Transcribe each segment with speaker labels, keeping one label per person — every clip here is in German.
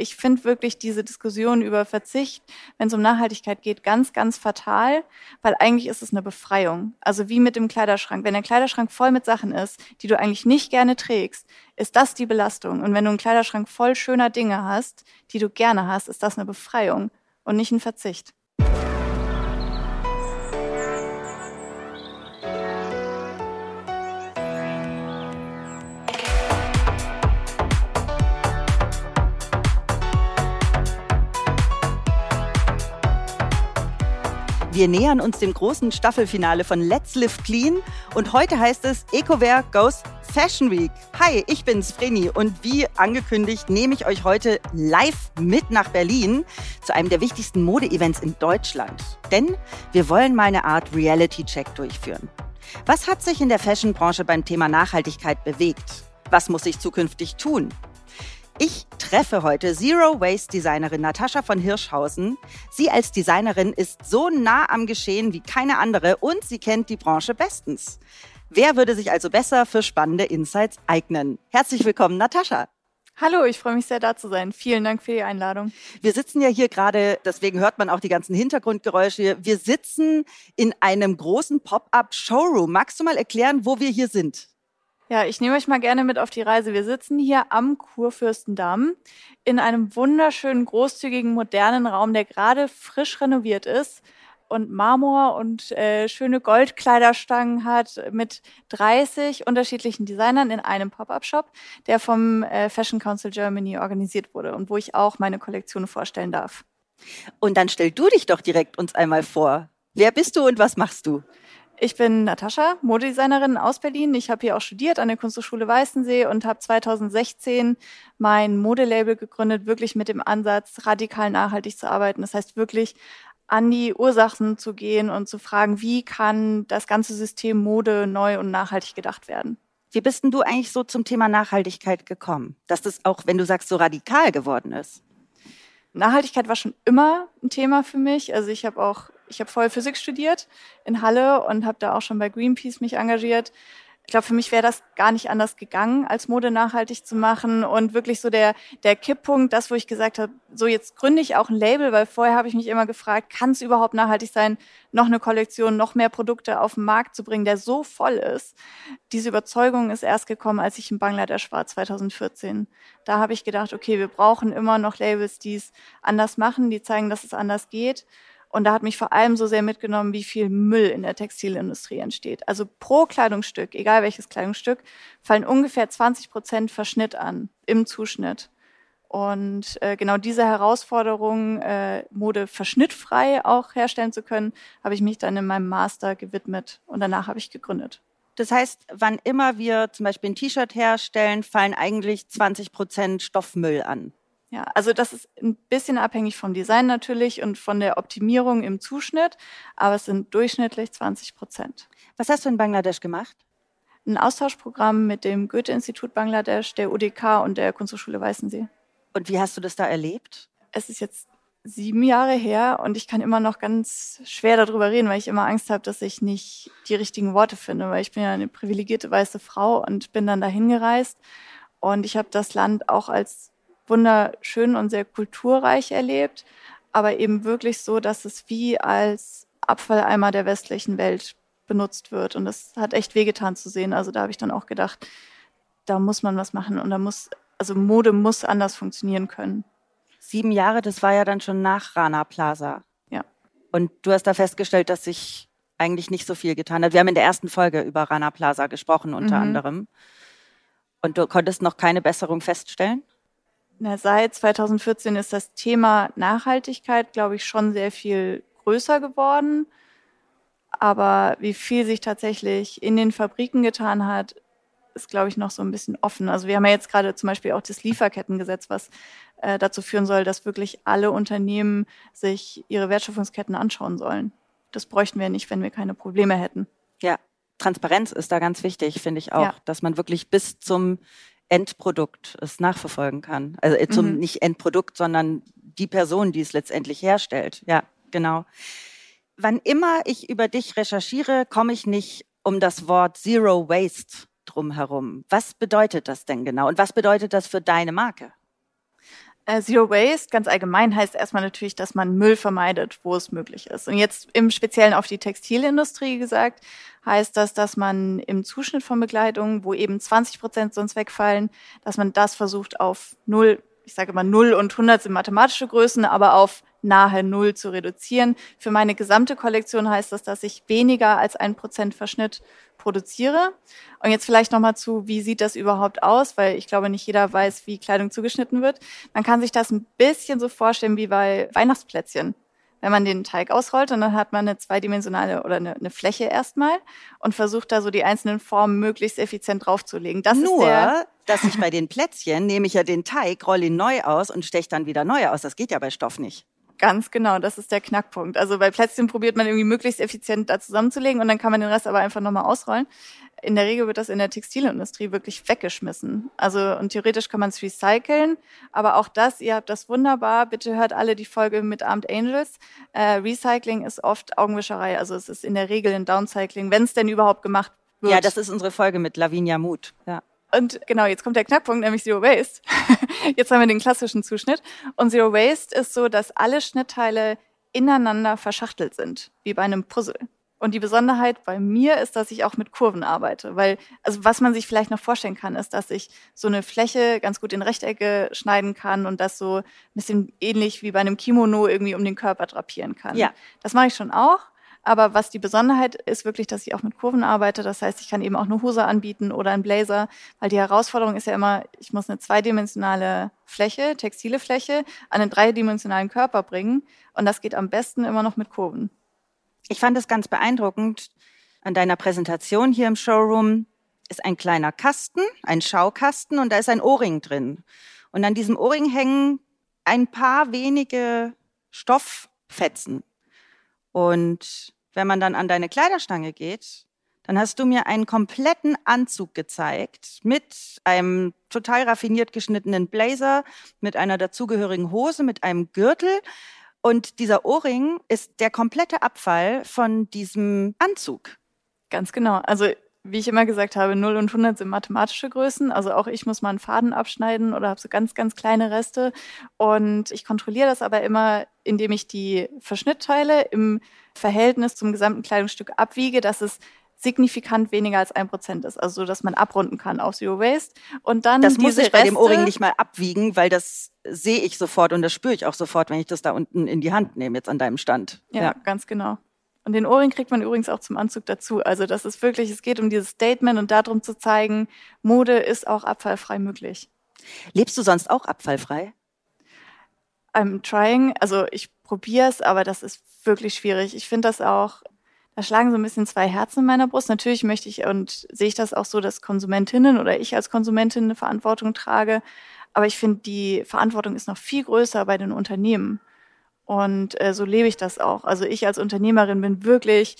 Speaker 1: ich finde wirklich diese Diskussion über Verzicht, wenn es um Nachhaltigkeit geht, ganz, ganz fatal, weil eigentlich ist es eine Befreiung. Also wie mit dem Kleiderschrank. Wenn der Kleiderschrank voll mit Sachen ist, die du eigentlich nicht gerne trägst, ist das die Belastung. Und wenn du einen Kleiderschrank voll schöner Dinge hast, die du gerne hast, ist das eine Befreiung und nicht ein Verzicht.
Speaker 2: Wir nähern uns dem großen Staffelfinale von Let's Live Clean und heute heißt es EcoWare Goes Fashion Week. Hi, ich bin's Vreni und wie angekündigt nehme ich euch heute live mit nach Berlin zu einem der wichtigsten Mode-Events in Deutschland. Denn wir wollen mal eine Art Reality-Check durchführen. Was hat sich in der Fashion-Branche beim Thema Nachhaltigkeit bewegt? Was muss sich zukünftig tun? Ich treffe heute Zero Waste Designerin Natascha von Hirschhausen. Sie als Designerin ist so nah am Geschehen wie keine andere und sie kennt die Branche bestens. Wer würde sich also besser für spannende Insights eignen? Herzlich willkommen, Natascha.
Speaker 1: Hallo, ich freue mich sehr, da zu sein. Vielen Dank für die Einladung.
Speaker 2: Wir sitzen ja hier gerade, deswegen hört man auch die ganzen Hintergrundgeräusche. Wir sitzen in einem großen Pop-up-Showroom. Magst du mal erklären, wo wir hier sind?
Speaker 1: Ja, ich nehme euch mal gerne mit auf die Reise. Wir sitzen hier am Kurfürstendamm in einem wunderschönen, großzügigen, modernen Raum, der gerade frisch renoviert ist und Marmor und äh, schöne Goldkleiderstangen hat mit 30 unterschiedlichen Designern in einem Pop-up-Shop, der vom äh, Fashion Council Germany organisiert wurde und wo ich auch meine Kollektion vorstellen darf.
Speaker 2: Und dann stell du dich doch direkt uns einmal vor. Wer bist du und was machst du?
Speaker 1: Ich bin Natascha, Modedesignerin aus Berlin. Ich habe hier auch studiert an der Kunsthochschule Weißensee und habe 2016 mein Modelabel gegründet, wirklich mit dem Ansatz, radikal nachhaltig zu arbeiten. Das heißt wirklich an die Ursachen zu gehen und zu fragen, wie kann das ganze System Mode neu und nachhaltig gedacht werden.
Speaker 2: Wie bist denn du eigentlich so zum Thema Nachhaltigkeit gekommen? Dass das auch, wenn du sagst, so radikal geworden ist?
Speaker 1: Nachhaltigkeit war schon immer ein Thema für mich. Also ich habe auch ich habe vorher Physik studiert in Halle und habe da auch schon bei Greenpeace mich engagiert. Ich glaube, für mich wäre das gar nicht anders gegangen, als Mode nachhaltig zu machen. Und wirklich so der, der Kipppunkt, das, wo ich gesagt habe, so jetzt gründe ich auch ein Label, weil vorher habe ich mich immer gefragt, kann es überhaupt nachhaltig sein, noch eine Kollektion, noch mehr Produkte auf den Markt zu bringen, der so voll ist. Diese Überzeugung ist erst gekommen, als ich in Bangladesch war, 2014. Da habe ich gedacht, okay, wir brauchen immer noch Labels, die es anders machen, die zeigen, dass es anders geht. Und da hat mich vor allem so sehr mitgenommen, wie viel Müll in der Textilindustrie entsteht. Also pro Kleidungsstück, egal welches Kleidungsstück, fallen ungefähr 20 Prozent Verschnitt an im Zuschnitt. Und äh, genau diese Herausforderung, äh, Mode verschnittfrei auch herstellen zu können, habe ich mich dann in meinem Master gewidmet und danach habe ich gegründet.
Speaker 2: Das heißt, wann immer wir zum Beispiel ein T-Shirt herstellen, fallen eigentlich 20 Prozent Stoffmüll an.
Speaker 1: Ja, also das ist ein bisschen abhängig vom Design natürlich und von der Optimierung im Zuschnitt, aber es sind durchschnittlich 20 Prozent.
Speaker 2: Was hast du in Bangladesch gemacht?
Speaker 1: Ein Austauschprogramm mit dem Goethe-Institut Bangladesch, der UDK und der Kunsthochschule Weißensee.
Speaker 2: Und wie hast du das da erlebt?
Speaker 1: Es ist jetzt sieben Jahre her und ich kann immer noch ganz schwer darüber reden, weil ich immer Angst habe, dass ich nicht die richtigen Worte finde, weil ich bin ja eine privilegierte weiße Frau und bin dann dahin gereist und ich habe das Land auch als wunderschön und sehr kulturreich erlebt, aber eben wirklich so, dass es wie als Abfalleimer der westlichen Welt benutzt wird. Und das hat echt wehgetan zu sehen. Also da habe ich dann auch gedacht, da muss man was machen und da muss, also Mode muss anders funktionieren können.
Speaker 2: Sieben Jahre, das war ja dann schon nach Rana Plaza.
Speaker 1: Ja.
Speaker 2: Und du hast da festgestellt, dass sich eigentlich nicht so viel getan hat. Wir haben in der ersten Folge über Rana Plaza gesprochen, unter mhm. anderem. Und du konntest noch keine Besserung feststellen?
Speaker 1: Na, seit 2014 ist das Thema Nachhaltigkeit, glaube ich, schon sehr viel größer geworden. Aber wie viel sich tatsächlich in den Fabriken getan hat, ist, glaube ich, noch so ein bisschen offen. Also wir haben ja jetzt gerade zum Beispiel auch das Lieferkettengesetz, was äh, dazu führen soll, dass wirklich alle Unternehmen sich ihre Wertschöpfungsketten anschauen sollen. Das bräuchten wir nicht, wenn wir keine Probleme hätten.
Speaker 2: Ja, Transparenz ist da ganz wichtig, finde ich auch, ja. dass man wirklich bis zum Endprodukt es nachverfolgen kann. Also zum mhm. nicht Endprodukt, sondern die Person, die es letztendlich herstellt. Ja, genau. Wann immer ich über dich recherchiere, komme ich nicht um das Wort Zero Waste drum herum. Was bedeutet das denn genau und was bedeutet das für deine Marke?
Speaker 1: Zero Waste ganz allgemein heißt erstmal natürlich, dass man Müll vermeidet, wo es möglich ist. Und jetzt im Speziellen auf die Textilindustrie gesagt, heißt das, dass man im Zuschnitt von Bekleidung, wo eben 20 Prozent sonst wegfallen, dass man das versucht auf null, ich sage immer null und 100 sind mathematische Größen, aber auf nahe Null zu reduzieren. Für meine gesamte Kollektion heißt das, dass ich weniger als ein Prozent Verschnitt produziere. Und jetzt vielleicht nochmal zu, wie sieht das überhaupt aus? Weil ich glaube, nicht jeder weiß, wie Kleidung zugeschnitten wird. Man kann sich das ein bisschen so vorstellen wie bei Weihnachtsplätzchen wenn man den Teig ausrollt und dann hat man eine zweidimensionale oder eine, eine, Fläche erstmal und versucht da so die einzelnen Formen möglichst effizient draufzulegen.
Speaker 2: Das Nur, der, dass ich bei den Plätzchen nehme ich ja den Teig, rolle ihn neu aus und steche dann wieder neu aus. Das geht ja bei Stoff nicht.
Speaker 1: Ganz genau, das ist der Knackpunkt. Also bei Plätzchen probiert man irgendwie möglichst effizient da zusammenzulegen und dann kann man den Rest aber einfach nochmal ausrollen. In der Regel wird das in der Textilindustrie wirklich weggeschmissen. Also und theoretisch kann man es recyceln, aber auch das, ihr habt das wunderbar. Bitte hört alle die Folge mit Armed Angels. Äh, Recycling ist oft Augenwischerei, also es ist in der Regel ein Downcycling, wenn es denn überhaupt gemacht wird.
Speaker 2: Ja, das ist unsere Folge mit Lavinia Mut. Ja.
Speaker 1: Und genau, jetzt kommt der Knackpunkt, nämlich Zero Waste. jetzt haben wir den klassischen Zuschnitt. Und Zero Waste ist so, dass alle Schnittteile ineinander verschachtelt sind, wie bei einem Puzzle. Und die Besonderheit bei mir ist, dass ich auch mit Kurven arbeite, weil, also was man sich vielleicht noch vorstellen kann, ist, dass ich so eine Fläche ganz gut in Rechtecke schneiden kann und das so ein bisschen ähnlich wie bei einem Kimono irgendwie um den Körper drapieren kann. Ja. Das mache ich schon auch. Aber was die Besonderheit ist wirklich, dass ich auch mit Kurven arbeite. Das heißt, ich kann eben auch eine Hose anbieten oder einen Blazer, weil die Herausforderung ist ja immer, ich muss eine zweidimensionale Fläche, textile Fläche, an einen dreidimensionalen Körper bringen. Und das geht am besten immer noch mit Kurven.
Speaker 2: Ich fand es ganz beeindruckend an deiner Präsentation hier im Showroom ist ein kleiner Kasten, ein Schaukasten und da ist ein Ohrring drin. Und an diesem Ohrring hängen ein paar wenige Stofffetzen. Und wenn man dann an deine Kleiderstange geht, dann hast du mir einen kompletten Anzug gezeigt mit einem total raffiniert geschnittenen Blazer, mit einer dazugehörigen Hose, mit einem Gürtel. Und dieser Ohrring ist der komplette Abfall von diesem Anzug.
Speaker 1: Ganz genau. Also wie ich immer gesagt habe, 0 und 100 sind mathematische Größen. Also auch ich muss mal einen Faden abschneiden oder habe so ganz, ganz kleine Reste. Und ich kontrolliere das aber immer, indem ich die Verschnittteile im Verhältnis zum gesamten Kleidungsstück abwiege, dass es signifikant weniger als ein Prozent ist, also dass man abrunden kann auf Zero Waste und dann
Speaker 2: das muss ich bei dem Ohrring nicht mal abwiegen, weil das sehe ich sofort und das spüre ich auch sofort, wenn ich das da unten in die Hand nehme jetzt an deinem Stand.
Speaker 1: Ja, ja. ganz genau. Und den Ohrring kriegt man übrigens auch zum Anzug dazu. Also das ist wirklich, es geht um dieses Statement und darum zu zeigen, Mode ist auch abfallfrei möglich.
Speaker 2: Lebst du sonst auch abfallfrei?
Speaker 1: I'm trying. Also ich probiere es, aber das ist wirklich schwierig. Ich finde das auch, da schlagen so ein bisschen zwei Herzen in meiner Brust. Natürlich möchte ich und sehe ich das auch so, dass Konsumentinnen oder ich als Konsumentin eine Verantwortung trage. Aber ich finde, die Verantwortung ist noch viel größer bei den Unternehmen. Und äh, so lebe ich das auch. Also ich als Unternehmerin bin wirklich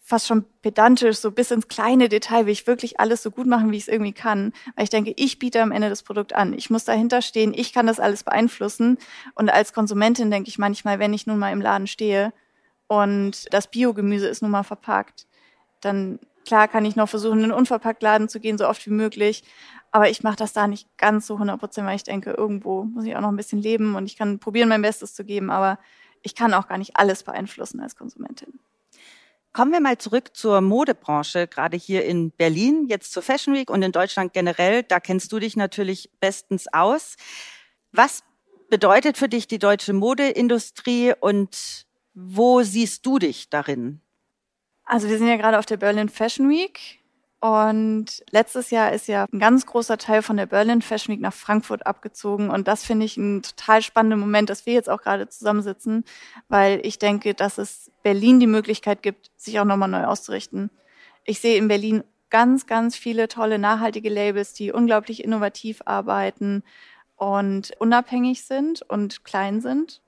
Speaker 1: fast schon pedantisch, so bis ins kleine Detail, will ich wirklich alles so gut machen, wie ich es irgendwie kann. Weil ich denke, ich biete am Ende das Produkt an. Ich muss dahinter stehen, ich kann das alles beeinflussen. Und als Konsumentin denke ich manchmal, wenn ich nun mal im Laden stehe und das Biogemüse ist nun mal verpackt, dann klar kann ich noch versuchen, in einen Unverpacktladen zu gehen, so oft wie möglich. Aber ich mache das da nicht ganz so 100 Prozent, weil ich denke, irgendwo muss ich auch noch ein bisschen leben und ich kann probieren, mein Bestes zu geben, aber ich kann auch gar nicht alles beeinflussen als Konsumentin.
Speaker 2: Kommen wir mal zurück zur Modebranche, gerade hier in Berlin, jetzt zur Fashion Week und in Deutschland generell. Da kennst du dich natürlich bestens aus. Was bedeutet für dich die deutsche Modeindustrie und wo siehst du dich darin?
Speaker 1: Also wir sind ja gerade auf der Berlin Fashion Week und letztes Jahr ist ja ein ganz großer Teil von der Berlin Fashion Week nach Frankfurt abgezogen. Und das finde ich ein total spannender Moment, dass wir jetzt auch gerade zusammensitzen, weil ich denke, dass es Berlin die Möglichkeit gibt, sich auch nochmal neu auszurichten. Ich sehe in Berlin ganz, ganz viele tolle nachhaltige Labels, die unglaublich innovativ arbeiten und unabhängig sind und klein sind.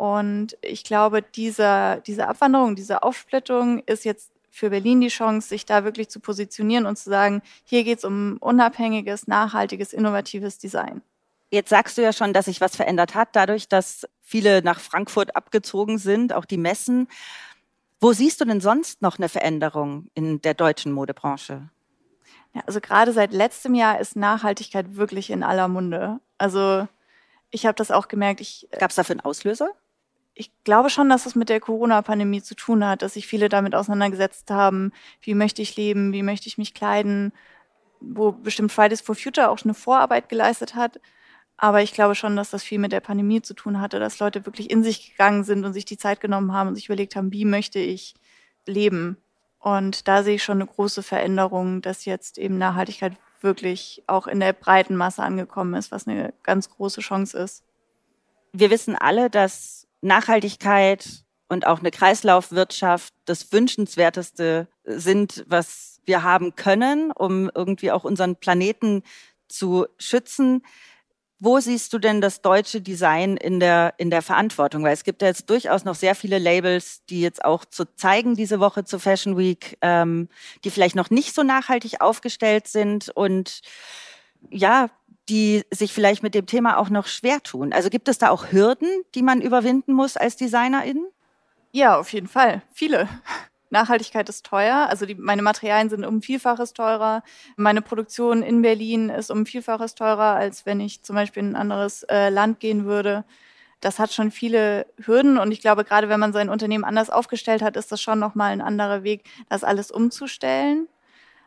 Speaker 1: Und ich glaube, diese, diese Abwanderung, diese Aufsplittung ist jetzt für Berlin die Chance, sich da wirklich zu positionieren und zu sagen, hier geht es um unabhängiges, nachhaltiges, innovatives Design.
Speaker 2: Jetzt sagst du ja schon, dass sich was verändert hat, dadurch, dass viele nach Frankfurt abgezogen sind, auch die Messen. Wo siehst du denn sonst noch eine Veränderung in der deutschen Modebranche?
Speaker 1: Ja, also gerade seit letztem Jahr ist Nachhaltigkeit wirklich in aller Munde. Also ich habe das auch gemerkt.
Speaker 2: Äh, Gab es dafür einen Auslöser?
Speaker 1: Ich glaube schon, dass es mit der Corona-Pandemie zu tun hat, dass sich viele damit auseinandergesetzt haben, wie möchte ich leben, wie möchte ich mich kleiden, wo bestimmt Fridays for Future auch eine Vorarbeit geleistet hat. Aber ich glaube schon, dass das viel mit der Pandemie zu tun hatte, dass Leute wirklich in sich gegangen sind und sich die Zeit genommen haben und sich überlegt haben, wie möchte ich leben. Und da sehe ich schon eine große Veränderung, dass jetzt eben Nachhaltigkeit wirklich auch in der breiten Masse angekommen ist, was eine ganz große Chance ist.
Speaker 2: Wir wissen alle, dass Nachhaltigkeit und auch eine Kreislaufwirtschaft das Wünschenswerteste sind, was wir haben können, um irgendwie auch unseren Planeten zu schützen. Wo siehst du denn das deutsche Design in der, in der Verantwortung? Weil es gibt ja jetzt durchaus noch sehr viele Labels, die jetzt auch zu zeigen diese Woche zur Fashion Week, ähm, die vielleicht noch nicht so nachhaltig aufgestellt sind und ja, die sich vielleicht mit dem Thema auch noch schwer tun. Also gibt es da auch Hürden, die man überwinden muss als Designerin?
Speaker 1: Ja, auf jeden Fall. Viele. Nachhaltigkeit ist teuer. Also die, meine Materialien sind um Vielfaches teurer. Meine Produktion in Berlin ist um Vielfaches teurer, als wenn ich zum Beispiel in ein anderes äh, Land gehen würde. Das hat schon viele Hürden und ich glaube, gerade wenn man sein Unternehmen anders aufgestellt hat, ist das schon nochmal ein anderer Weg, das alles umzustellen.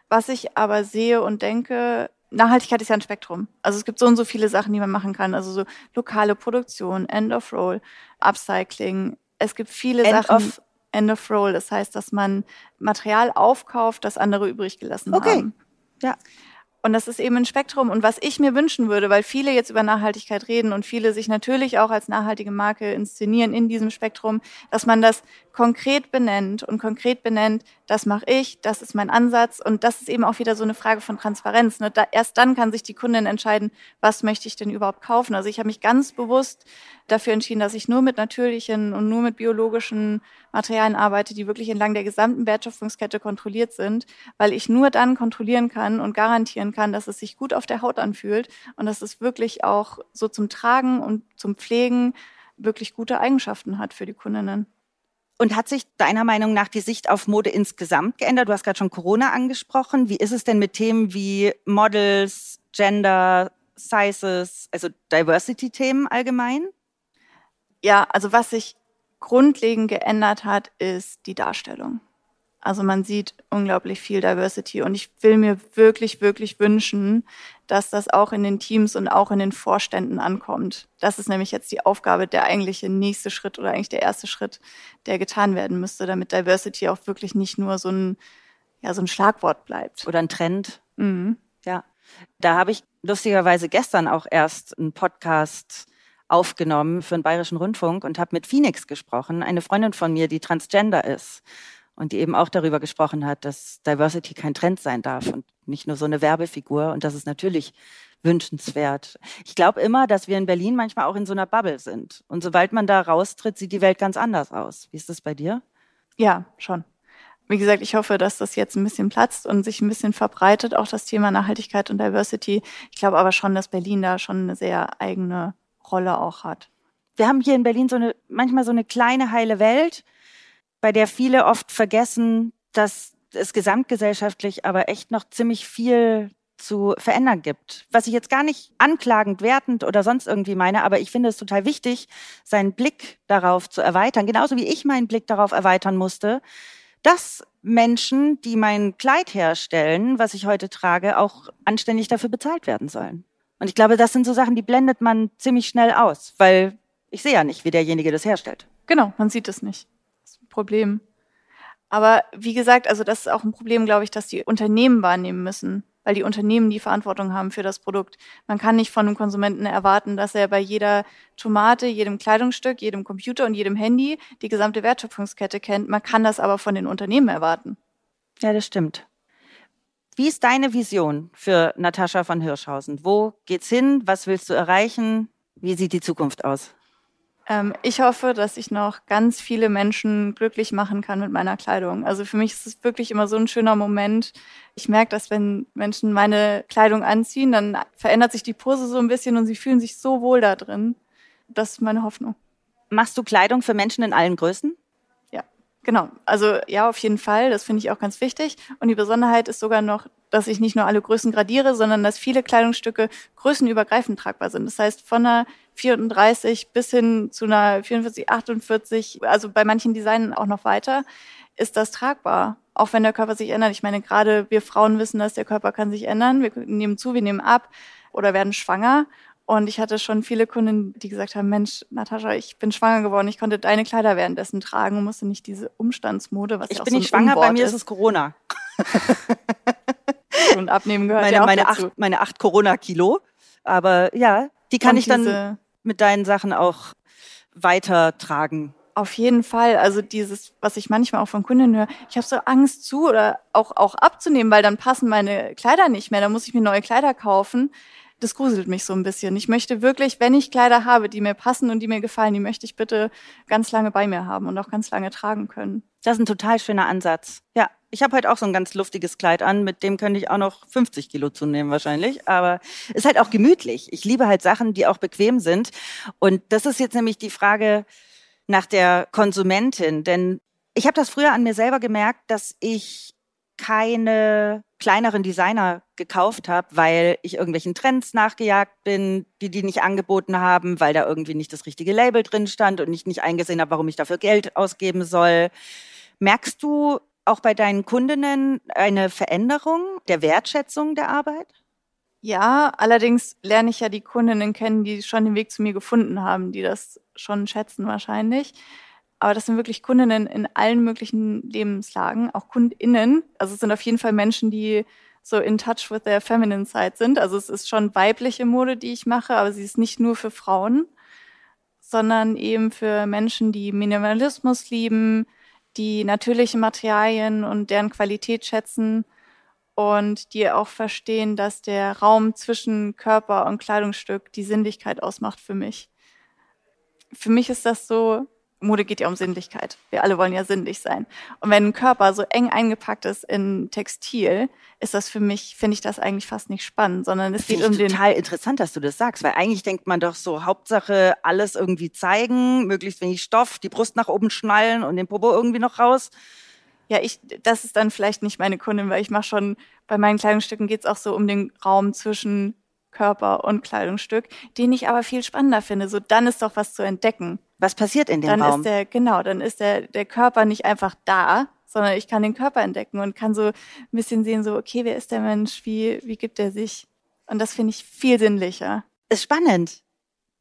Speaker 1: Was ich aber sehe und denke, Nachhaltigkeit ist ja ein Spektrum. Also es gibt so und so viele Sachen, die man machen kann. Also so lokale Produktion, End of Roll, Upcycling. Es gibt viele
Speaker 2: End
Speaker 1: Sachen.
Speaker 2: Of
Speaker 1: End of Roll. Das heißt, dass man Material aufkauft, das andere übrig gelassen
Speaker 2: okay.
Speaker 1: haben.
Speaker 2: Ja.
Speaker 1: Und das ist eben ein Spektrum. Und was ich mir wünschen würde, weil viele jetzt über Nachhaltigkeit reden und viele sich natürlich auch als nachhaltige Marke inszenieren in diesem Spektrum, dass man das konkret benennt und konkret benennt, das mache ich, das ist mein Ansatz. Und das ist eben auch wieder so eine Frage von Transparenz. Ne? Da, erst dann kann sich die Kundin entscheiden, was möchte ich denn überhaupt kaufen. Also ich habe mich ganz bewusst dafür entschieden, dass ich nur mit natürlichen und nur mit biologischen Materialien arbeite, die wirklich entlang der gesamten Wertschöpfungskette kontrolliert sind, weil ich nur dann kontrollieren kann und garantieren kann, dass es sich gut auf der Haut anfühlt und dass es wirklich auch so zum Tragen und zum Pflegen wirklich gute Eigenschaften hat für die Kundinnen.
Speaker 2: Und hat sich deiner Meinung nach die Sicht auf Mode insgesamt geändert? Du hast gerade schon Corona angesprochen. Wie ist es denn mit Themen wie Models, Gender, Sizes, also Diversity-Themen allgemein?
Speaker 1: Ja, also was sich grundlegend geändert hat, ist die Darstellung. Also man sieht unglaublich viel Diversity und ich will mir wirklich, wirklich wünschen, dass das auch in den Teams und auch in den Vorständen ankommt. Das ist nämlich jetzt die Aufgabe, der eigentliche nächste Schritt oder eigentlich der erste Schritt, der getan werden müsste, damit Diversity auch wirklich nicht nur so ein, ja, so ein Schlagwort bleibt.
Speaker 2: Oder ein Trend. Mhm. Ja. Da habe ich lustigerweise gestern auch erst einen Podcast aufgenommen für den Bayerischen Rundfunk und habe mit Phoenix gesprochen, eine Freundin von mir, die transgender ist und die eben auch darüber gesprochen hat, dass Diversity kein Trend sein darf und nicht nur so eine Werbefigur und das ist natürlich wünschenswert. Ich glaube immer, dass wir in Berlin manchmal auch in so einer Bubble sind und sobald man da raustritt, sieht die Welt ganz anders aus. Wie ist das bei dir?
Speaker 1: Ja, schon. Wie gesagt, ich hoffe, dass das jetzt ein bisschen platzt und sich ein bisschen verbreitet, auch das Thema Nachhaltigkeit und Diversity. Ich glaube aber schon, dass Berlin da schon eine sehr eigene Rolle auch hat.
Speaker 2: Wir haben hier in Berlin so eine, manchmal so eine kleine heile Welt, bei der viele oft vergessen, dass es gesamtgesellschaftlich aber echt noch ziemlich viel zu verändern gibt. Was ich jetzt gar nicht anklagend, wertend oder sonst irgendwie meine, aber ich finde es total wichtig, seinen Blick darauf zu erweitern, genauso wie ich meinen Blick darauf erweitern musste, dass Menschen, die mein Kleid herstellen, was ich heute trage, auch anständig dafür bezahlt werden sollen. Und ich glaube, das sind so Sachen, die blendet man ziemlich schnell aus, weil ich sehe ja nicht, wie derjenige das herstellt.
Speaker 1: Genau, man sieht es nicht. Problem. Aber wie gesagt, also das ist auch ein Problem, glaube ich, dass die Unternehmen wahrnehmen müssen, weil die Unternehmen die Verantwortung haben für das Produkt. Man kann nicht von einem Konsumenten erwarten, dass er bei jeder Tomate, jedem Kleidungsstück, jedem Computer und jedem Handy die gesamte Wertschöpfungskette kennt. Man kann das aber von den Unternehmen erwarten.
Speaker 2: Ja, das stimmt. Wie ist deine Vision für Natascha von Hirschhausen? Wo geht's hin? Was willst du erreichen? Wie sieht die Zukunft aus?
Speaker 1: Ähm, ich hoffe, dass ich noch ganz viele Menschen glücklich machen kann mit meiner Kleidung. Also für mich ist es wirklich immer so ein schöner Moment. Ich merke, dass wenn Menschen meine Kleidung anziehen, dann verändert sich die Pose so ein bisschen und sie fühlen sich so wohl da drin. Das ist meine Hoffnung.
Speaker 2: Machst du Kleidung für Menschen in allen Größen?
Speaker 1: Genau, also ja, auf jeden Fall. Das finde ich auch ganz wichtig. Und die Besonderheit ist sogar noch, dass ich nicht nur alle Größen gradiere, sondern dass viele Kleidungsstücke größenübergreifend tragbar sind. Das heißt, von einer 34 bis hin zu einer 44, 48, also bei manchen Designen auch noch weiter, ist das tragbar. Auch wenn der Körper sich ändert. Ich meine, gerade wir Frauen wissen, dass der Körper kann sich ändern. Wir nehmen zu, wir nehmen ab oder werden schwanger. Und ich hatte schon viele Kunden, die gesagt haben, Mensch, Natascha, ich bin schwanger geworden, ich konnte deine Kleider währenddessen tragen und musste nicht diese Umstandsmode, was
Speaker 2: ich
Speaker 1: ja
Speaker 2: bin
Speaker 1: so
Speaker 2: nicht schwanger, bei mir ist es Corona.
Speaker 1: und abnehmen gehört
Speaker 2: meine,
Speaker 1: ja auch
Speaker 2: meine
Speaker 1: dazu.
Speaker 2: acht, meine acht Corona-Kilo. Aber ja, die kann
Speaker 1: Und
Speaker 2: ich dann mit deinen Sachen auch weitertragen.
Speaker 1: Auf jeden Fall. Also dieses, was ich manchmal auch von Kunden höre, ich habe so Angst zu oder auch, auch abzunehmen, weil dann passen meine Kleider nicht mehr. Dann muss ich mir neue Kleider kaufen. Das gruselt mich so ein bisschen. Ich möchte wirklich, wenn ich Kleider habe, die mir passen und die mir gefallen, die möchte ich bitte ganz lange bei mir haben und auch ganz lange tragen können.
Speaker 2: Das ist ein total schöner Ansatz. Ja, ich habe heute auch so ein ganz luftiges Kleid an, mit dem könnte ich auch noch 50 Kilo zunehmen wahrscheinlich. Aber ist halt auch gemütlich. Ich liebe halt Sachen, die auch bequem sind. Und das ist jetzt nämlich die Frage nach der Konsumentin. Denn ich habe das früher an mir selber gemerkt, dass ich keine kleineren Designer gekauft habe, weil ich irgendwelchen Trends nachgejagt bin, die die nicht angeboten haben, weil da irgendwie nicht das richtige Label drin stand und ich nicht eingesehen habe, warum ich dafür Geld ausgeben soll. Merkst du auch bei deinen Kundinnen eine Veränderung der Wertschätzung der Arbeit?
Speaker 1: Ja, allerdings lerne ich ja die Kundinnen kennen, die schon den Weg zu mir gefunden haben, die das schon schätzen wahrscheinlich. Aber das sind wirklich Kundinnen in allen möglichen Lebenslagen, auch KundInnen. Also es sind auf jeden Fall Menschen, die so in touch with their feminine side sind. Also es ist schon weibliche Mode, die ich mache, aber sie ist nicht nur für Frauen, sondern eben für Menschen, die Minimalismus lieben, die natürliche Materialien und deren Qualität schätzen und die auch verstehen, dass der Raum zwischen Körper und Kleidungsstück die Sinnlichkeit ausmacht für mich. Für mich ist das so, Mode geht ja um Sinnlichkeit. Wir alle wollen ja sinnlich sein. Und wenn ein Körper so eng eingepackt ist in Textil, ist das für mich, finde ich das eigentlich fast nicht spannend, sondern es geht um den
Speaker 2: total interessant, dass du das sagst, weil eigentlich denkt man doch so, Hauptsache alles irgendwie zeigen, möglichst wenig Stoff, die Brust nach oben schnallen und den Popo irgendwie noch raus.
Speaker 1: Ja, ich, das ist dann vielleicht nicht meine Kundin, weil ich mache schon, bei meinen Kleidungsstücken geht es auch so um den Raum zwischen Körper und Kleidungsstück, den ich aber viel spannender finde. So, dann ist doch was zu entdecken.
Speaker 2: Was passiert in dem
Speaker 1: Dann
Speaker 2: Raum?
Speaker 1: ist der, genau, dann ist der, der Körper nicht einfach da, sondern ich kann den Körper entdecken und kann so ein bisschen sehen, so, okay, wer ist der Mensch? Wie, wie gibt er sich? Und das finde ich viel sinnlicher.
Speaker 2: ist spannend.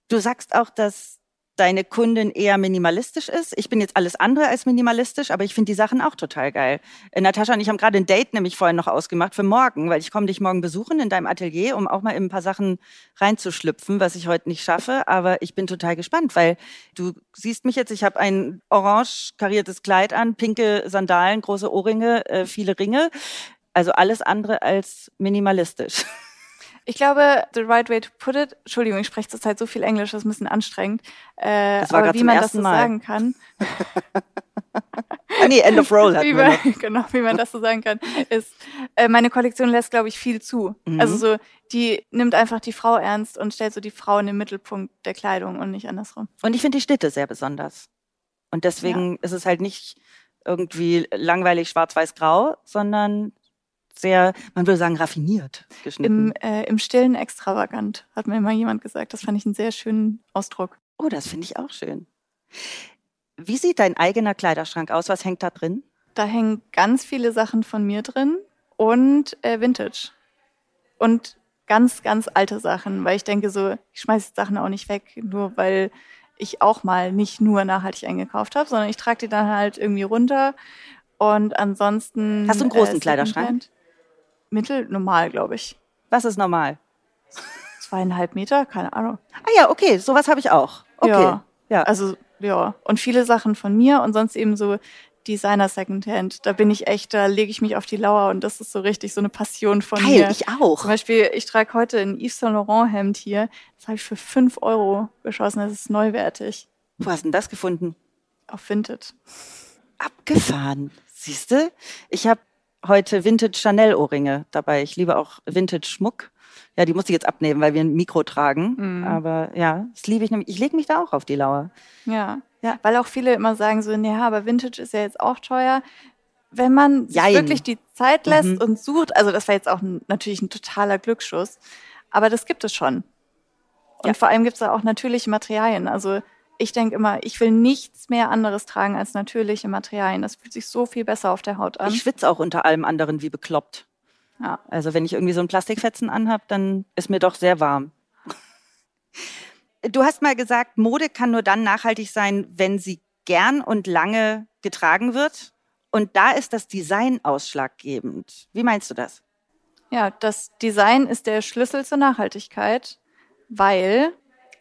Speaker 2: Du sagst auch, dass deine Kundin eher minimalistisch ist. Ich bin jetzt alles andere als minimalistisch, aber ich finde die Sachen auch total geil. Äh, Natascha und ich haben gerade ein Date nämlich vorhin noch ausgemacht für morgen, weil ich komme dich morgen besuchen in deinem Atelier, um auch mal in ein paar Sachen reinzuschlüpfen, was ich heute nicht schaffe. Aber ich bin total gespannt, weil du siehst mich jetzt, ich habe ein orange kariertes Kleid an, pinke Sandalen, große Ohrringe, äh, viele Ringe. Also alles andere als minimalistisch.
Speaker 1: Ich glaube, the right way to put it, Entschuldigung, ich spreche zurzeit so viel Englisch, das ist ein bisschen anstrengend. Äh,
Speaker 2: Das war
Speaker 1: aber wie man das so
Speaker 2: Mal.
Speaker 1: sagen kann,
Speaker 2: nee, End of Roll hatten
Speaker 1: wie man, genau, wie man das so sagen kann, ist, äh, meine Kollektion lässt, glaube ich, viel zu.
Speaker 2: Mhm.
Speaker 1: Also so, die nimmt einfach die Frau ernst und stellt so die Frau in den Mittelpunkt der Kleidung und nicht andersrum.
Speaker 2: Und ich finde die Schnitte sehr besonders. Und deswegen ist es halt nicht irgendwie langweilig schwarz-weiß-grau, sondern sehr, man würde sagen, raffiniert geschnitten.
Speaker 1: Im, äh, Im Stillen extravagant, hat mir mal jemand gesagt. Das fand ich einen sehr schönen Ausdruck.
Speaker 2: oh, das finde ich auch schön. Wie sieht dein eigener Kleiderschrank aus? Was hängt da drin?
Speaker 1: Da hängen ganz viele Sachen von mir drin und äh, Vintage. Und ganz, ganz alte Sachen, weil ich denke so, ich schmeiße Sachen auch nicht weg, nur weil ich auch mal nicht nur nachhaltig eingekauft habe, sondern ich trage die dann halt irgendwie runter. Und ansonsten.
Speaker 2: Hast du einen großen
Speaker 1: äh,
Speaker 2: Kleiderschrank?
Speaker 1: Mittel, normal, glaube ich.
Speaker 2: Was ist normal?
Speaker 1: Zweieinhalb Meter, keine Ahnung.
Speaker 2: Ah ja, okay, sowas habe ich auch. Okay.
Speaker 1: Ja.
Speaker 2: ja.
Speaker 1: Also, ja. Und viele Sachen von mir und sonst eben so Designer Secondhand. Da bin ich echt, da lege ich mich auf die Lauer und das ist so richtig so eine Passion von
Speaker 2: Geil,
Speaker 1: mir.
Speaker 2: ich auch.
Speaker 1: Zum Beispiel, ich trage heute ein Yves Saint Laurent Hemd hier. Das habe ich für fünf Euro geschossen. Das ist neuwertig.
Speaker 2: Wo hast du denn das gefunden?
Speaker 1: Auf Vinted.
Speaker 2: Abgefahren. Siehst du? Ich habe heute Vintage Chanel Ohrringe dabei. Ich liebe auch Vintage Schmuck. Ja, die musste ich jetzt abnehmen, weil wir ein Mikro tragen. Mhm. Aber ja, das liebe ich nämlich. Ich lege mich da auch auf die Lauer.
Speaker 1: Ja. ja, weil auch viele immer sagen so, ja, aber Vintage ist ja jetzt auch teuer. Wenn man sich wirklich die Zeit lässt mhm. und sucht, also das war jetzt auch ein, natürlich ein totaler Glücksschuss, aber das gibt es schon. Und ja. vor allem gibt es da auch natürliche Materialien. Also ich denke immer, ich will nichts mehr anderes tragen als natürliche Materialien. Das fühlt sich so viel besser auf der Haut an.
Speaker 2: Ich schwitze auch unter allem anderen wie bekloppt. Ja. Also wenn ich irgendwie so ein Plastikfetzen anhab, dann ist mir doch sehr warm. Du hast mal gesagt, Mode kann nur dann nachhaltig sein, wenn sie gern und lange getragen wird. Und da ist das Design ausschlaggebend. Wie meinst du das?
Speaker 1: Ja, das Design ist der Schlüssel zur Nachhaltigkeit, weil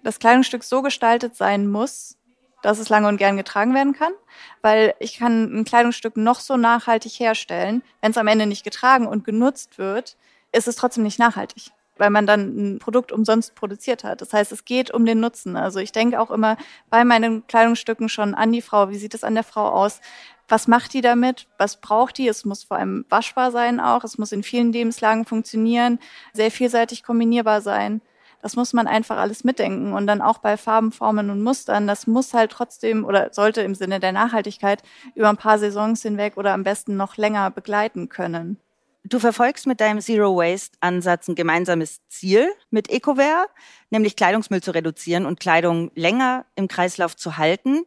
Speaker 1: das Kleidungsstück so gestaltet sein muss, dass es lange und gern getragen werden kann, weil ich kann ein Kleidungsstück noch so nachhaltig herstellen, wenn es am Ende nicht getragen und genutzt wird, ist es trotzdem nicht nachhaltig, weil man dann ein Produkt umsonst produziert hat. Das heißt, es geht um den Nutzen. Also ich denke auch immer bei meinen Kleidungsstücken schon an die Frau, wie sieht es an der Frau aus? Was macht die damit? Was braucht die? Es muss vor allem waschbar sein auch. Es muss in vielen Lebenslagen funktionieren, sehr vielseitig kombinierbar sein. Das muss man einfach alles mitdenken. Und dann auch bei Farben, Formen und Mustern, das muss halt trotzdem oder sollte im Sinne der Nachhaltigkeit über ein paar Saisons hinweg oder am besten noch länger begleiten können.
Speaker 2: Du verfolgst mit deinem Zero Waste Ansatz ein gemeinsames Ziel mit EcoWare, nämlich Kleidungsmüll zu reduzieren und Kleidung länger im Kreislauf zu halten.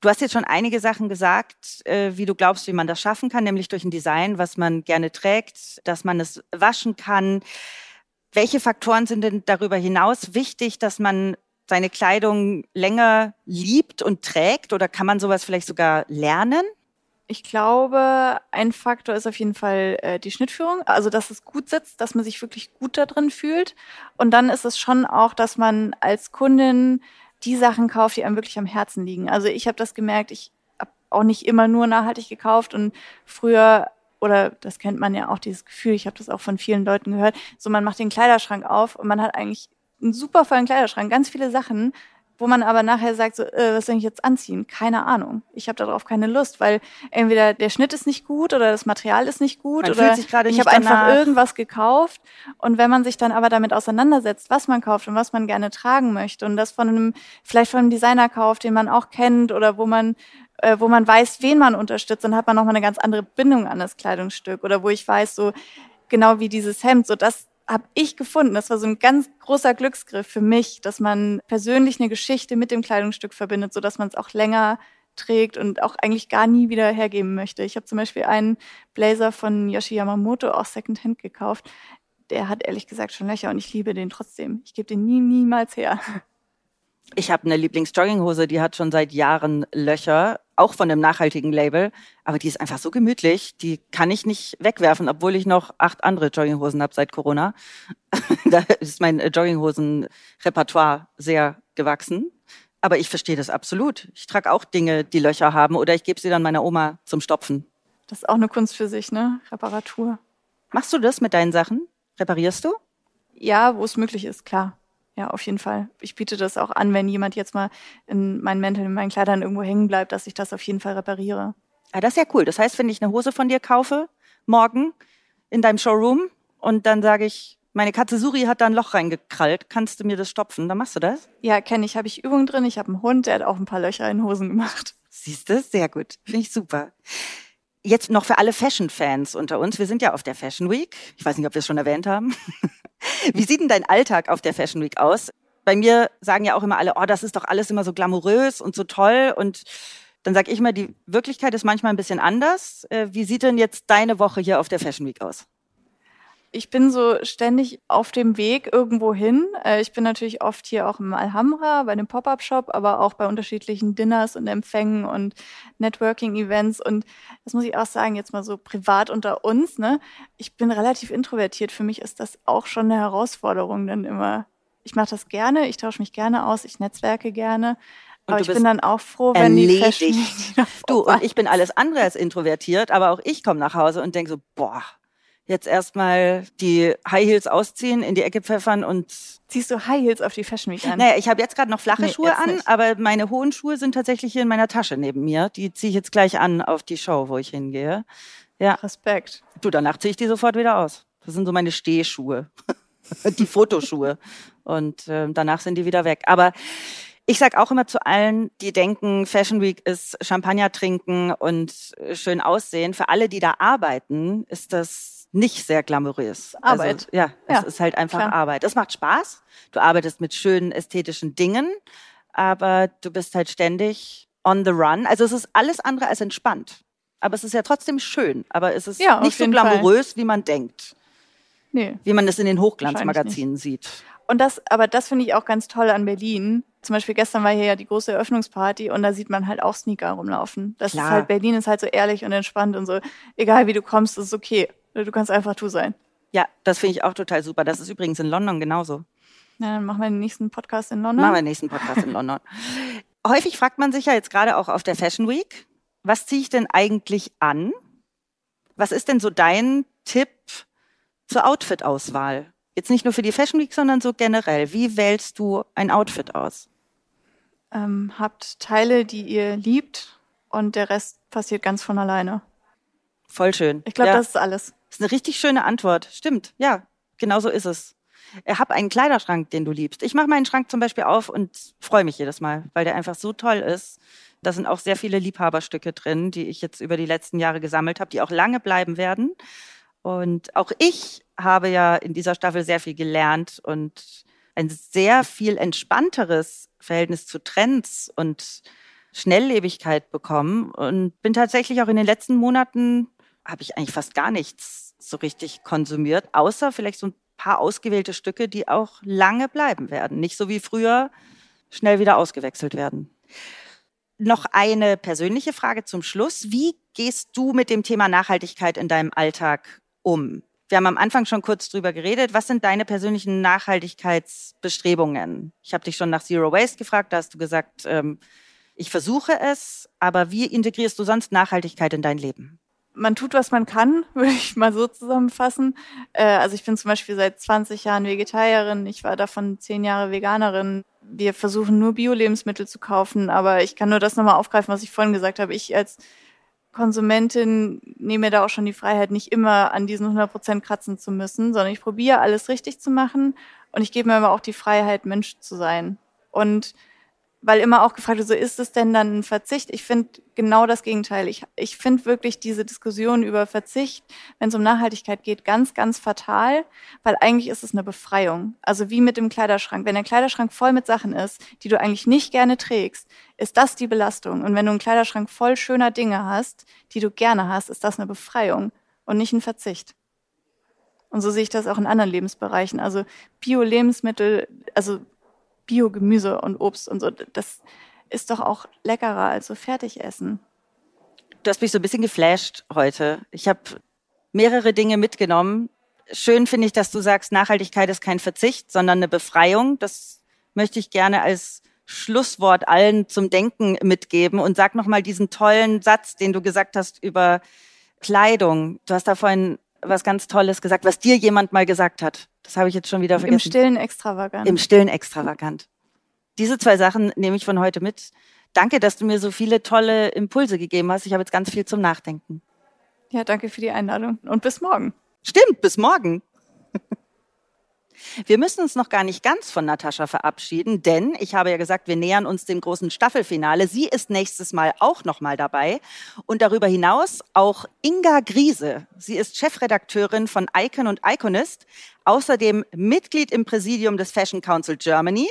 Speaker 2: Du hast jetzt schon einige Sachen gesagt, äh, wie du glaubst, wie man das schaffen kann, nämlich durch ein Design, was man gerne trägt, dass man es waschen kann, welche Faktoren sind denn darüber hinaus wichtig, dass man seine Kleidung länger liebt und trägt? Oder kann man sowas vielleicht sogar lernen?
Speaker 1: Ich glaube, ein Faktor ist auf jeden Fall äh, die Schnittführung, also dass es gut sitzt, dass man sich wirklich gut da drin fühlt. Und dann ist es schon auch, dass man als Kundin die Sachen kauft, die einem wirklich am Herzen liegen. Also ich habe das gemerkt, ich habe auch nicht immer nur nachhaltig gekauft und früher oder das kennt man ja auch, dieses Gefühl, ich habe das auch von vielen Leuten gehört, so man macht den Kleiderschrank auf und man hat eigentlich einen super vollen Kleiderschrank, ganz viele Sachen, wo man aber nachher sagt, so, äh, was soll ich jetzt anziehen? Keine Ahnung. Ich habe darauf keine Lust, weil entweder der Schnitt ist nicht gut oder das Material ist nicht gut
Speaker 2: man
Speaker 1: oder
Speaker 2: ich habe
Speaker 1: einfach irgendwas gekauft. Und wenn man sich dann aber damit auseinandersetzt, was man kauft und was man gerne tragen möchte und das von einem, vielleicht von einem Designer kauft, den man auch kennt oder wo man äh, wo man weiß, wen man unterstützt, dann hat man nochmal eine ganz andere Bindung an das Kleidungsstück. Oder wo ich weiß, so genau wie dieses Hemd, so das habe ich gefunden. Das war so ein ganz großer Glücksgriff für mich, dass man persönlich eine Geschichte mit dem Kleidungsstück verbindet, so dass man es auch länger trägt und auch eigentlich gar nie wieder hergeben möchte. Ich habe zum Beispiel einen Blazer von Yoshi Yamamoto auch Secondhand gekauft. Der hat ehrlich gesagt schon Löcher und ich liebe den trotzdem. Ich gebe den nie, niemals her.
Speaker 2: Ich habe eine Lieblingsjogginghose, die hat schon seit Jahren Löcher, auch von einem nachhaltigen Label, aber die ist einfach so gemütlich, die kann ich nicht wegwerfen, obwohl ich noch acht andere Jogginghosen habe seit Corona. da ist mein Jogginghosen-Repertoire sehr gewachsen. Aber ich verstehe das absolut. Ich trage auch Dinge, die Löcher haben oder ich gebe sie dann meiner Oma zum Stopfen.
Speaker 1: Das ist auch eine Kunst für sich, ne? Reparatur.
Speaker 2: Machst du das mit deinen Sachen? Reparierst du?
Speaker 1: Ja, wo es möglich ist, klar. Ja, auf jeden Fall. Ich biete das auch an, wenn jemand jetzt mal in meinen Mänteln, in meinen Kleidern irgendwo hängen bleibt, dass ich das auf jeden Fall repariere.
Speaker 2: Ah, das ist ja cool. Das heißt, wenn ich eine Hose von dir kaufe, morgen in deinem Showroom und dann sage ich, meine Katze Suri hat da ein Loch reingekrallt, kannst du mir das stopfen? Dann machst du das?
Speaker 1: Ja, kenne ich. Habe ich Übungen drin. Ich habe einen Hund, der hat auch ein paar Löcher in Hosen gemacht.
Speaker 2: Siehst du? Sehr gut. Finde ich super. Jetzt noch für alle Fashion-Fans unter uns. Wir sind ja auf der Fashion Week. Ich weiß nicht, ob wir es schon erwähnt haben. Wie sieht denn dein Alltag auf der Fashion Week aus? Bei mir sagen ja auch immer alle, oh, das ist doch alles immer so glamourös und so toll. Und dann sage ich immer, die Wirklichkeit ist manchmal ein bisschen anders. Äh, wie sieht denn jetzt deine Woche hier auf der Fashion Week aus?
Speaker 1: Ich bin so ständig auf dem Weg irgendwo hin. Äh, ich bin natürlich oft hier auch im Alhambra bei dem Pop-up-Shop, aber auch bei unterschiedlichen Dinners und Empfängen und Networking-Events. Und das muss ich auch sagen, jetzt mal so privat unter uns. Ne? Ich bin relativ introvertiert. Für mich ist das auch schon eine Herausforderung dann immer. Ich mache das gerne, ich tausche mich gerne aus, ich netzwerke gerne. aber ich bin dann auch froh, wenn erledigt. die Fashion
Speaker 2: Du und ich bin alles andere als introvertiert, aber auch ich komme nach Hause und denke so, boah, jetzt erstmal die High Heels ausziehen, in die Ecke pfeffern und
Speaker 1: Ziehst du High Heels auf die Fashion Week an?
Speaker 2: Naja, ich habe jetzt gerade noch flache nee, Schuhe an, nicht. aber meine hohen Schuhe sind tatsächlich hier in meiner Tasche neben mir. Die ziehe ich jetzt gleich an auf die Show, wo ich hingehe.
Speaker 1: Ja. Respekt.
Speaker 2: Du, danach ziehe ich die sofort wieder aus. Das sind so meine Stehschuhe. die Fotoschuhe. Und äh, danach sind die wieder weg. Aber ich sag auch immer zu allen, die denken, Fashion Week ist Champagner trinken und schön aussehen. Für alle, die da arbeiten, ist das nicht sehr glamourös.
Speaker 1: Arbeit.
Speaker 2: Also, ja, es ist halt einfach klar. Arbeit. Es macht Spaß. Du arbeitest mit schönen ästhetischen Dingen, aber du bist halt ständig on the run. Also es ist alles andere als entspannt. Aber es ist ja trotzdem schön. Aber es ist ja, nicht so glamourös, Fall. wie man denkt. Nee. Wie man es in den Hochglanzmagazinen sieht.
Speaker 1: Und das, aber das finde ich auch ganz toll an Berlin. Zum Beispiel gestern war hier ja die große Eröffnungsparty und da sieht man halt auch Sneaker rumlaufen. Das Klar. ist halt, Berlin ist halt so ehrlich und entspannt und so, egal wie du kommst, ist okay. Du kannst einfach du sein.
Speaker 2: Ja, das finde ich auch total super. Das ist übrigens in London genauso.
Speaker 1: Ja, dann machen wir den nächsten Podcast in London.
Speaker 2: Machen wir den nächsten Podcast in London. Häufig fragt man sich ja jetzt gerade auch auf der Fashion Week, was ziehe ich denn eigentlich an? Was ist denn so dein Tipp zur Outfit-Auswahl? Jetzt nicht nur für die Fashion Week, sondern so generell. Wie wählst du ein Outfit aus?
Speaker 1: Ähm, habt Teile, die ihr liebt und der Rest passiert ganz von alleine.
Speaker 2: Voll schön.
Speaker 1: Ich glaube, ja. das ist alles.
Speaker 2: Das ist eine richtig schöne Antwort. Stimmt, ja, genau so ist es. Hab einen Kleiderschrank, den du liebst. Ich mache meinen Schrank zum Beispiel auf und freue mich jedes Mal, weil der einfach so toll ist. Da sind auch sehr viele Liebhaberstücke drin, die ich jetzt über die letzten Jahre gesammelt habe, die auch lange bleiben werden. Und auch ich habe ja in dieser Staffel sehr viel gelernt und ein sehr viel entspannteres Verhältnis zu Trends und Schnelllebigkeit bekommen und bin tatsächlich auch in den letzten Monaten habe ich eigentlich fast gar nichts so richtig konsumiert, außer vielleicht so ein paar ausgewählte Stücke, die auch lange bleiben werden, nicht so wie früher schnell wieder ausgewechselt werden. Noch eine persönliche Frage zum Schluss. Wie gehst du mit dem Thema Nachhaltigkeit in deinem Alltag um? Wir haben am Anfang schon kurz drüber geredet. Was sind deine persönlichen Nachhaltigkeitsbestrebungen? Ich habe dich schon nach Zero Waste gefragt. Da hast du gesagt, ähm, ich versuche es. Aber wie integrierst du sonst Nachhaltigkeit in dein Leben?
Speaker 1: Man tut, was man kann, würde ich mal so zusammenfassen. Äh, also ich bin zum Beispiel seit 20 Jahren Vegetarierin. Ich war davon zehn Jahre Veganerin. Wir versuchen nur Bio-Lebensmittel zu kaufen. Aber ich kann nur das nochmal aufgreifen, was ich vorhin gesagt habe. Ich als Konsumentin nehme mir da auch schon die Freiheit, nicht immer an diesen 100 Prozent kratzen zu müssen, sondern ich probiere alles richtig zu machen und ich gebe mir aber auch die Freiheit, Mensch zu sein. Und weil immer auch gefragt wird, so ist es denn dann ein Verzicht? Ich finde genau das Gegenteil. Ich, ich finde wirklich diese Diskussion über Verzicht, wenn es um Nachhaltigkeit geht, ganz, ganz fatal, weil eigentlich ist es eine Befreiung. Also wie mit dem Kleiderschrank. Wenn der Kleiderschrank voll mit Sachen ist, die du eigentlich nicht gerne trägst, ist das die Belastung. Und wenn du einen Kleiderschrank voll schöner Dinge hast, die du gerne hast, ist das eine Befreiung und nicht ein Verzicht. Und so sehe ich das auch in anderen Lebensbereichen. Also Bio-Lebensmittel, also Biogemüse und Obst und so, das ist doch auch leckerer als so Fertigessen.
Speaker 2: Du hast mich so ein bisschen geflasht heute. Ich habe mehrere Dinge mitgenommen. Schön finde ich, dass du sagst, Nachhaltigkeit ist kein Verzicht, sondern eine Befreiung. Das möchte ich gerne als Schlusswort allen zum Denken mitgeben und sag noch mal diesen tollen Satz, den du gesagt hast über Kleidung. Du hast da vorhin was ganz Tolles gesagt, was dir jemand mal gesagt hat. Das habe ich jetzt schon wieder vergessen. Im
Speaker 1: stillen extravagant.
Speaker 2: Im stillen extravagant. Diese zwei Sachen nehme ich von heute mit. Danke, dass du mir so viele tolle Impulse gegeben hast. Ich habe jetzt ganz viel zum Nachdenken.
Speaker 1: Ja, danke für die Einladung und bis morgen.
Speaker 2: Stimmt, bis morgen. Wir müssen uns noch gar nicht ganz von Natascha verabschieden, denn ich habe ja gesagt, wir nähern uns dem großen Staffelfinale. Sie ist nächstes Mal auch noch mal dabei und darüber hinaus auch Inga Griese. Sie ist Chefredakteurin von Icon und Iconist, außerdem Mitglied im Präsidium des Fashion Council Germany.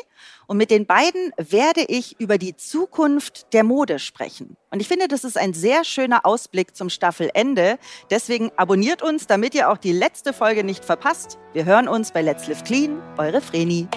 Speaker 2: Und mit den beiden werde ich über die Zukunft der Mode sprechen. Und ich finde, das ist ein sehr schöner Ausblick zum Staffelende. Deswegen abonniert uns, damit ihr auch die letzte Folge nicht verpasst. Wir hören uns bei Let's Live Clean, eure Vreni.